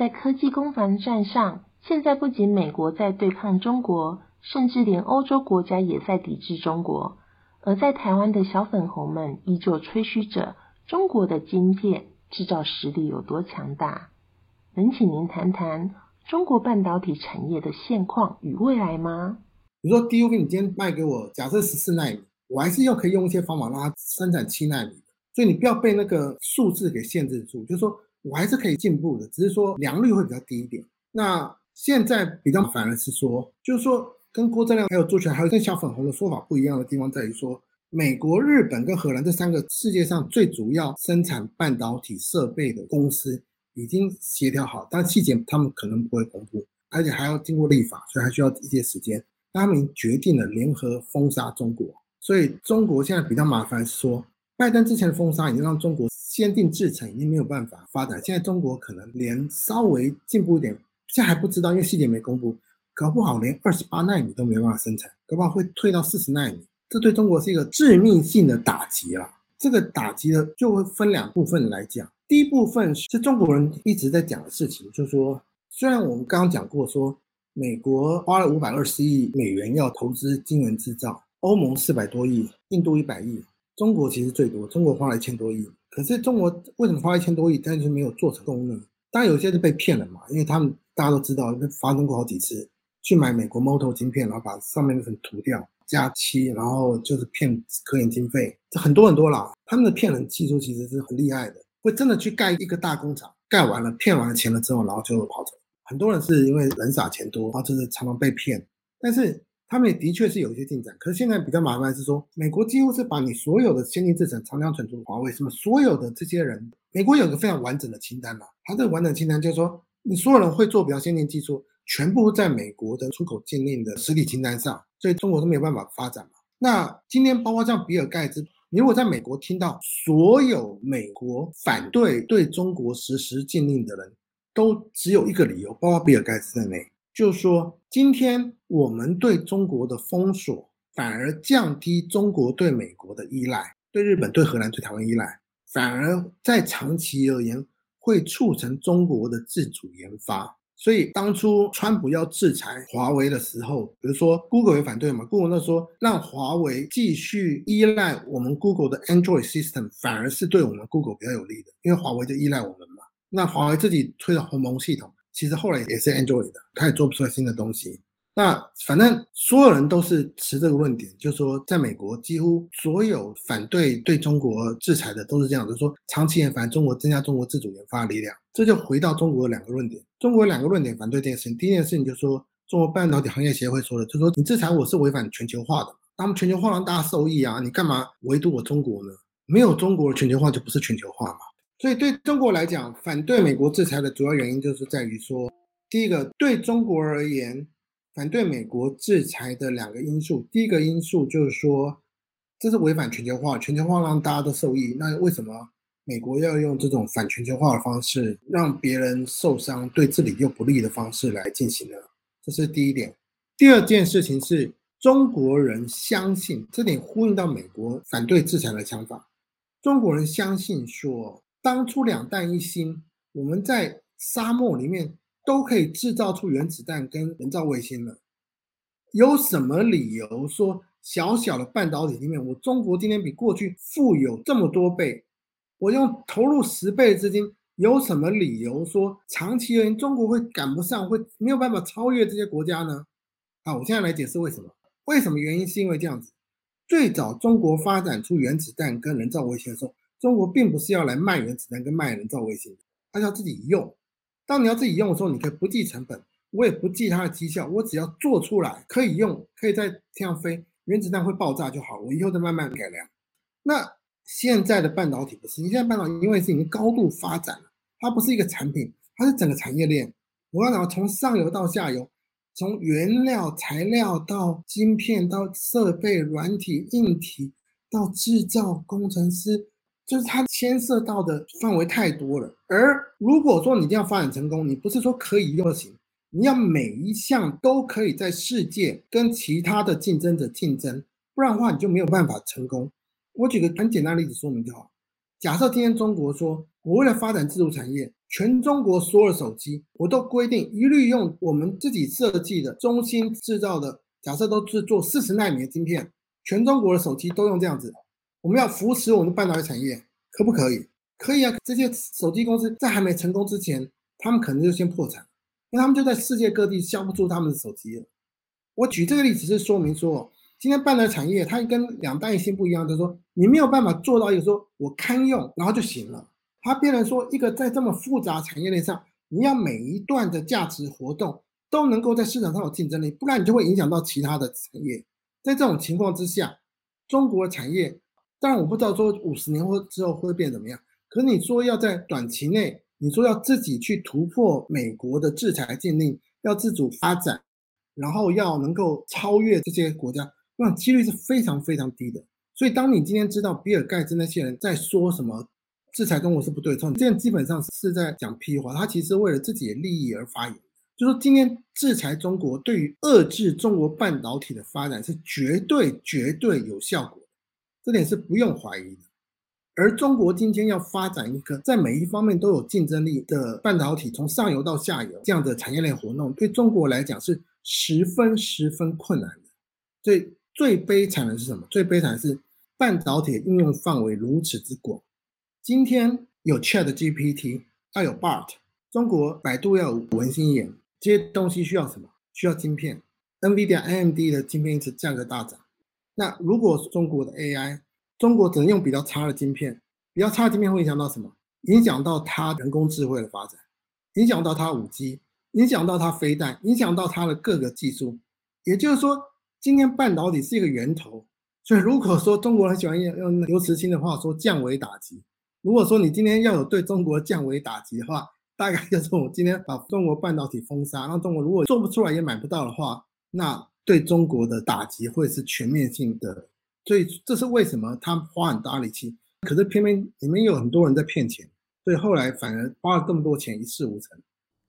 在科技攻防战上，现在不仅美国在对抗中国，甚至连欧洲国家也在抵制中国。而在台湾的小粉红们依旧吹嘘着中国的晶片制造实力有多强大。能请您谈谈中国半导体产业的现况与未来吗？比如说 DUV 你今天卖给我，假设十四纳米，我还是要可以用一些方法让它生产七纳米，所以你不要被那个数字给限制住，就是说我还是可以进步的，只是说良率会比较低一点。那现在比较反而是说，就是说。跟郭正亮还有朱权还有跟小粉红的说法不一样的地方在于说，美国、日本跟荷兰这三个世界上最主要生产半导体设备的公司已经协调好，但细节他们可能不会公布，而且还要经过立法，所以还需要一些时间。他们决定了联合封杀中国，所以中国现在比较麻烦是说，拜登之前的封杀已经让中国先进制程已经没有办法发展，现在中国可能连稍微进步一点，现在还不知道，因为细节没公布。搞不好连二十八纳米都没办法生产，搞不好会退到四十纳米，这对中国是一个致命性的打击了。这个打击呢，就会分两部分来讲。第一部分是中国人一直在讲的事情，就是说，虽然我们刚刚讲过，说美国花了五百二十亿美元要投资晶圆制造，欧盟四百多亿，印度一百亿，中国其实最多，中国花了一千多亿。可是中国为什么花一千多亿，但是没有做成功呢？当然有些是被骗了嘛，因为他们大家都知道，发生过好几次。去买美国 Moto 晶片，然后把上面那层涂掉，加漆，然后就是骗科研经费，这很多很多啦。他们的骗人技术其实是很厉害的，会真的去盖一个大工厂，盖完了骗完了钱了之后，然后就跑走。很多人是因为人傻钱多，然后就是常常被骗。但是他们也的确是有一些进展。可是现在比较麻烦是说，美国几乎是把你所有的先进制程、长江存储、华为什么所有的这些人，美国有个非常完整的清单嘛。它这个完整清单就是说，你所有人会做比较先进技术。全部在美国的出口禁令的实体清单上，所以中国都没有办法发展嘛。那今天包括像比尔盖茨，你如果在美国听到所有美国反对对中国实施禁令的人，都只有一个理由，包括比尔盖茨在内，就说今天我们对中国的封锁，反而降低中国对美国的依赖，对日本、对荷兰、对台湾依赖，反而在长期而言会促成中国的自主研发。所以当初川普要制裁华为的时候，比如说 Google 也反对嘛，Google 那说让华为继续依赖我们 Google 的 Android system，反而是对我们 Google 比较有利的，因为华为就依赖我们嘛。那华为自己推的鸿蒙系统，其实后来也是 Android 的，他也做不出来新的东西。那反正所有人都是持这个论点，就是说，在美国几乎所有反对对中国制裁的都是这样，就是说长期研发中国增加中国自主研发力量。这就回到中国两个论点，中国两个论点反对这件事情。第一件事情就是说，中国半导体行业协会说的，就是说你制裁我是违反全球化的，那么全球化让大家受益啊，你干嘛唯独我中国呢？没有中国的全球化就不是全球化嘛。所以对中国来讲，反对美国制裁的主要原因就是在于说，第一个对中国而言。反对美国制裁的两个因素，第一个因素就是说，这是违反全球化，全球化让大家都受益。那为什么美国要用这种反全球化的方式，让别人受伤，对自己又不利的方式来进行呢？这是第一点。第二件事情是中国人相信，这点呼应到美国反对制裁的想法。中国人相信说，当初两弹一星，我们在沙漠里面。都可以制造出原子弹跟人造卫星了，有什么理由说小小的半导体里面，我中国今天比过去富有这么多倍？我用投入十倍的资金，有什么理由说长期而言中国会赶不上，会没有办法超越这些国家呢？好，我现在来解释为什么。为什么原因？是因为这样子，最早中国发展出原子弹跟人造卫星的时候，中国并不是要来卖原子弹跟卖人造卫星，它要自己用。当你要自己用的时候，你可以不计成本，我也不计它的绩效，我只要做出来可以用，可以在天上飞，原子弹会爆炸就好，我以后再慢慢改良。那现在的半导体不是，你现在半导体因为是已经高度发展了，它不是一个产品，它是整个产业链。我要讲从上游到下游，从原料材料到晶片到设备软体硬体到制造工程师。就是它牵涉到的范围太多了，而如果说你一定要发展成功，你不是说可以用就行，你要每一项都可以在世界跟其他的竞争者竞争，不然的话你就没有办法成功。我举个很简单的例子说明就好。假设今天中国说，我为了发展自主产业，全中国所有的手机，我都规定一律用我们自己设计的、中心制造的，假设都是做四十纳米的晶片，全中国的手机都用这样子。我们要扶持我们的半导体产业，可不可以？可以啊。这些手机公司在还没成功之前，他们可能就先破产，因为他们就在世界各地销不出他们的手机了。我举这个例子是说明说，今天半导体产业它跟两弹一星不一样，就是说你没有办法做到一个说我堪用然后就行了。它变成说，一个在这么复杂产业链上，你要每一段的价值活动都能够在市场上有竞争力，不然你就会影响到其他的产业。在这种情况之下，中国产业，当然我不知道说五十年或之后会变怎么样，可你说要在短期内，你说要自己去突破美国的制裁禁令，要自主发展，然后要能够超越这些国家，那几率是非常非常低的。所以，当你今天知道比尔盖茨那些人在说什么？制裁中国是不对称，这样基本上是在讲屁话。他其实为了自己的利益而发言，就说今天制裁中国对于遏制中国半导体的发展是绝对绝对有效果，这点是不用怀疑的。而中国今天要发展一个在每一方面都有竞争力的半导体，从上游到下游这样的产业链活动，对中国来讲是十分十分困难的。最最悲惨的是什么？最悲惨的是半导体应用范围如此之广。今天有 Chat GPT，要有 Bart，中国百度要有文心眼，这些东西需要什么？需要晶片。NVIDIA、AMD 的晶片一直价格大涨。那如果中国的 AI，中国只能用比较差的晶片，比较差的晶片会影响到什么？影响到它人工智慧的发展，影响到它五 G，影响到它飞弹，影响到它的各个技术。也就是说，今天半导体是一个源头。所以如果说中国很喜欢用用刘慈欣的话说，降维打击。如果说你今天要有对中国降维打击的话，大概就是我今天把中国半导体封杀，让中国如果做不出来也买不到的话，那对中国的打击会是全面性的。所以这是为什么他花很大力气，可是偏偏里面有很多人在骗钱，所以后来反而花了这么多钱一事无成。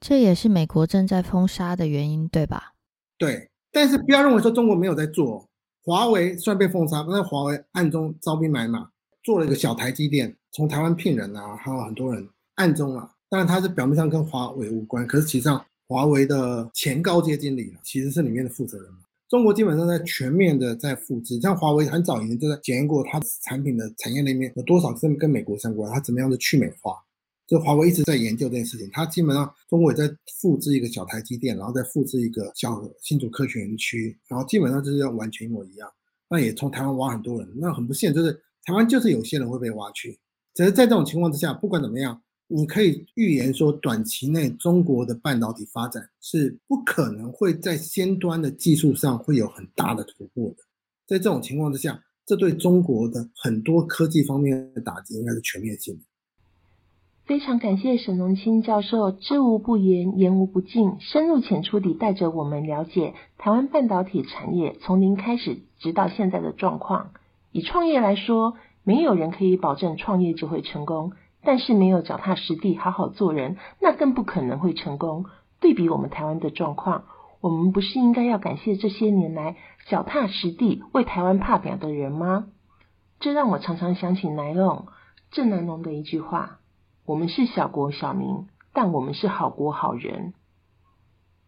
这也是美国正在封杀的原因，对吧？对，但是不要认为说中国没有在做，华为虽然被封杀，但是华为暗中招兵买马，做了一个小台积电。从台湾聘人啊，还有很多人暗中啊，当然他是表面上跟华为无关，可是实际上华为的前高阶经理其实是里面的负责人。中国基本上在全面的在复制，像华为很早以前就在检验过它产品的产业链面有多少是跟美国相关，它怎么样的去美化。这华为一直在研究这件事情，它基本上中国也在复制一个小台积电，然后再复制一个小新竹科学园区，然后基本上就是要完全一模一样。那也从台湾挖很多人，那很不幸就是台湾就是有些人会被挖去。只是在这种情况之下，不管怎么样，你可以预言说，短期内中国的半导体发展是不可能会在先端的技术上会有很大的突破的。在这种情况之下，这对中国的很多科技方面的打击应该是全面性的。非常感谢沈荣清教授知无不言，言无不尽，深入浅出地带着我们了解台湾半导体产业从零开始直到现在的状况。以创业来说，没有人可以保证创业就会成功，但是没有脚踏实地好好做人，那更不可能会成功。对比我们台湾的状况，我们不是应该要感谢这些年来脚踏实地为台湾怕表的人吗？这让我常常想起南龙郑南龙的一句话：“我们是小国小民，但我们是好国好人。”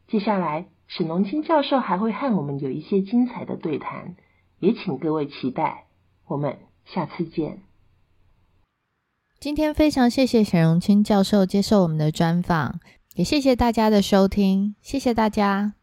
接下来，沈龙清教授还会和我们有一些精彩的对谈，也请各位期待。我们。下次见。今天非常谢谢沈荣清教授接受我们的专访，也谢谢大家的收听，谢谢大家。